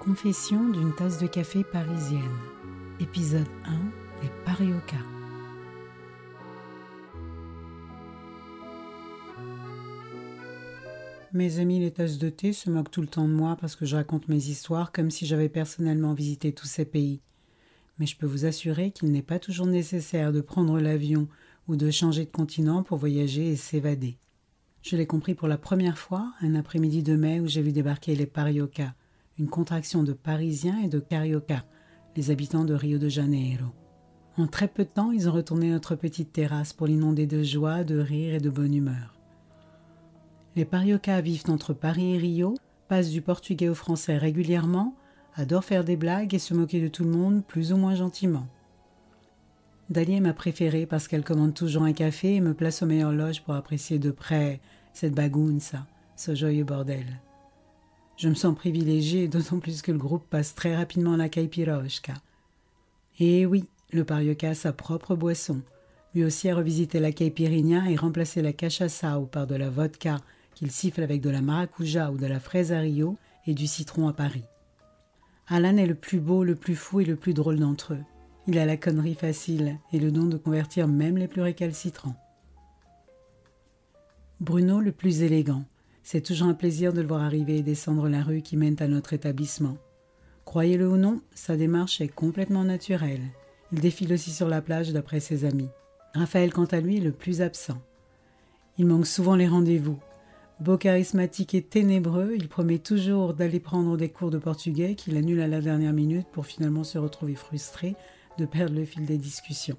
Confession d'une tasse de café parisienne. Épisode 1 Les Parioca. Mes amis les tasses de thé se moquent tout le temps de moi parce que je raconte mes histoires comme si j'avais personnellement visité tous ces pays. Mais je peux vous assurer qu'il n'est pas toujours nécessaire de prendre l'avion ou de changer de continent pour voyager et s'évader. Je l'ai compris pour la première fois un après-midi de mai où j'ai vu débarquer les Parioca une contraction de Parisiens et de Carioca, les habitants de Rio de Janeiro. En très peu de temps, ils ont retourné notre petite terrasse pour l'inonder de joie, de rire et de bonne humeur. Les Parioca vivent entre Paris et Rio, passent du portugais au français régulièrement, adorent faire des blagues et se moquer de tout le monde plus ou moins gentiment. Dali est ma préférée parce qu'elle commande toujours un café et me place aux meilleures loges pour apprécier de près cette bagunça, ce joyeux bordel. Je me sens privilégié, d'autant plus que le groupe passe très rapidement à la Caipirosca. Et oui, le Parioca a sa propre boisson. Lui aussi a revisité la caipirinha et remplacé la cachaça par de la vodka qu'il siffle avec de la maracuja ou de la fraise à Rio et du citron à Paris. Alan est le plus beau, le plus fou et le plus drôle d'entre eux. Il a la connerie facile et le don de convertir même les plus récalcitrants. Bruno le plus élégant, c'est toujours un plaisir de le voir arriver et descendre la rue qui mène à notre établissement. Croyez-le ou non, sa démarche est complètement naturelle. Il défile aussi sur la plage d'après ses amis. Raphaël, quant à lui, est le plus absent. Il manque souvent les rendez-vous. Beau charismatique et ténébreux, il promet toujours d'aller prendre des cours de portugais qu'il annule à la dernière minute pour finalement se retrouver frustré de perdre le fil des discussions.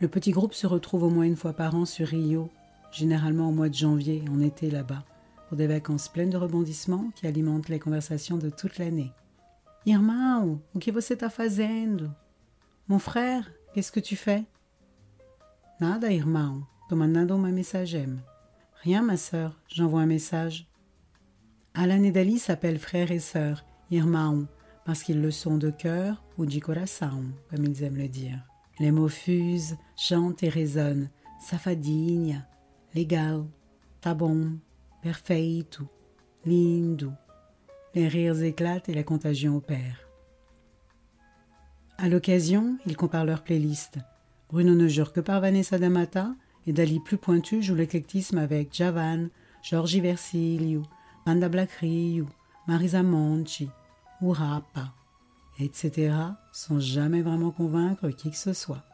Le petit groupe se retrouve au moins une fois par an sur Rio généralement au mois de janvier, en été là-bas, pour des vacances pleines de rebondissements qui alimentent les conversations de toute l'année. Irmão, o que você está fazendo? Mon frère, qu'est-ce que tu fais? Nada, irmão, tô mandando uma mensagem. Rien, ma sœur, j'envoie un message. Alan et Dali s'appellent frères et sœurs, irmão, parce qu'ils le sont de cœur ou de coração, comme ils aiment le dire. Les mots fusent, chantent et résonnent. Safadinha, legal, tá perfeito, lindo. Les rires éclatent et la contagion opère. À l'occasion, ils comparent leur playlist. Bruno ne jure que par Vanessa D'Amata et Dali plus pointu joue l'éclectisme avec Javan, Georgi Versiliu, Manda Black Rio, Marisa Monchi, Urapa, etc. sans jamais vraiment convaincre qui que ce soit.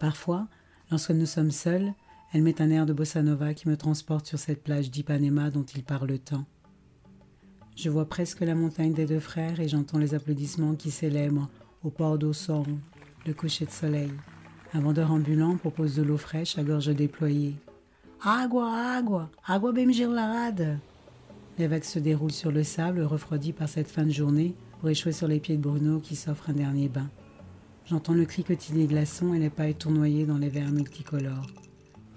Parfois, lorsque nous sommes seuls, elle met un air de bossa nova qui me transporte sur cette plage d'Ipanema dont il parle tant. Je vois presque la montagne des deux frères et j'entends les applaudissements qui célèbrent au port d'Ossor le coucher de soleil. Un vendeur ambulant propose de l'eau fraîche à gorge déployée. Agua, agua, agua rade. Les vagues se déroulent sur le sable, refroidi par cette fin de journée, pour échouer sur les pieds de Bruno qui s'offre un dernier bain. J'entends le cliquetis des glaçons et les pailles tournoyer dans les verres multicolores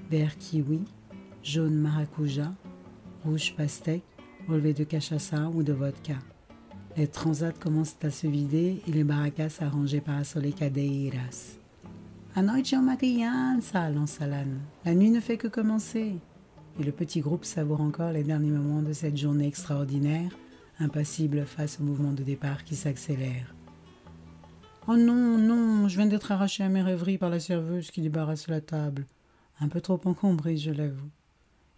vert kiwi, jaune maracuja, rouge pastèque, relevé de cachaça ou de vodka. Les transats commencent à se vider et les barracas arrangées par les cadeiras. A noite é uma criança, lance Alan. La nuit ne fait que commencer. Et le petit groupe savoure encore les derniers moments de cette journée extraordinaire, impassible face au mouvement de départ qui s'accélère. Oh non, non, je viens d'être arraché à mes rêveries par la serveuse qui débarrasse la table un peu trop encombré, je l'avoue.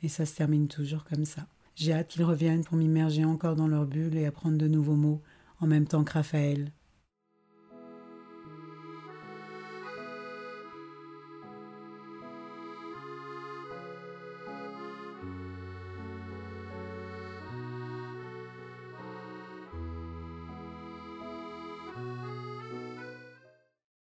Et ça se termine toujours comme ça. J'ai hâte qu'ils reviennent pour m'immerger encore dans leur bulle et apprendre de nouveaux mots, en même temps que Raphaël,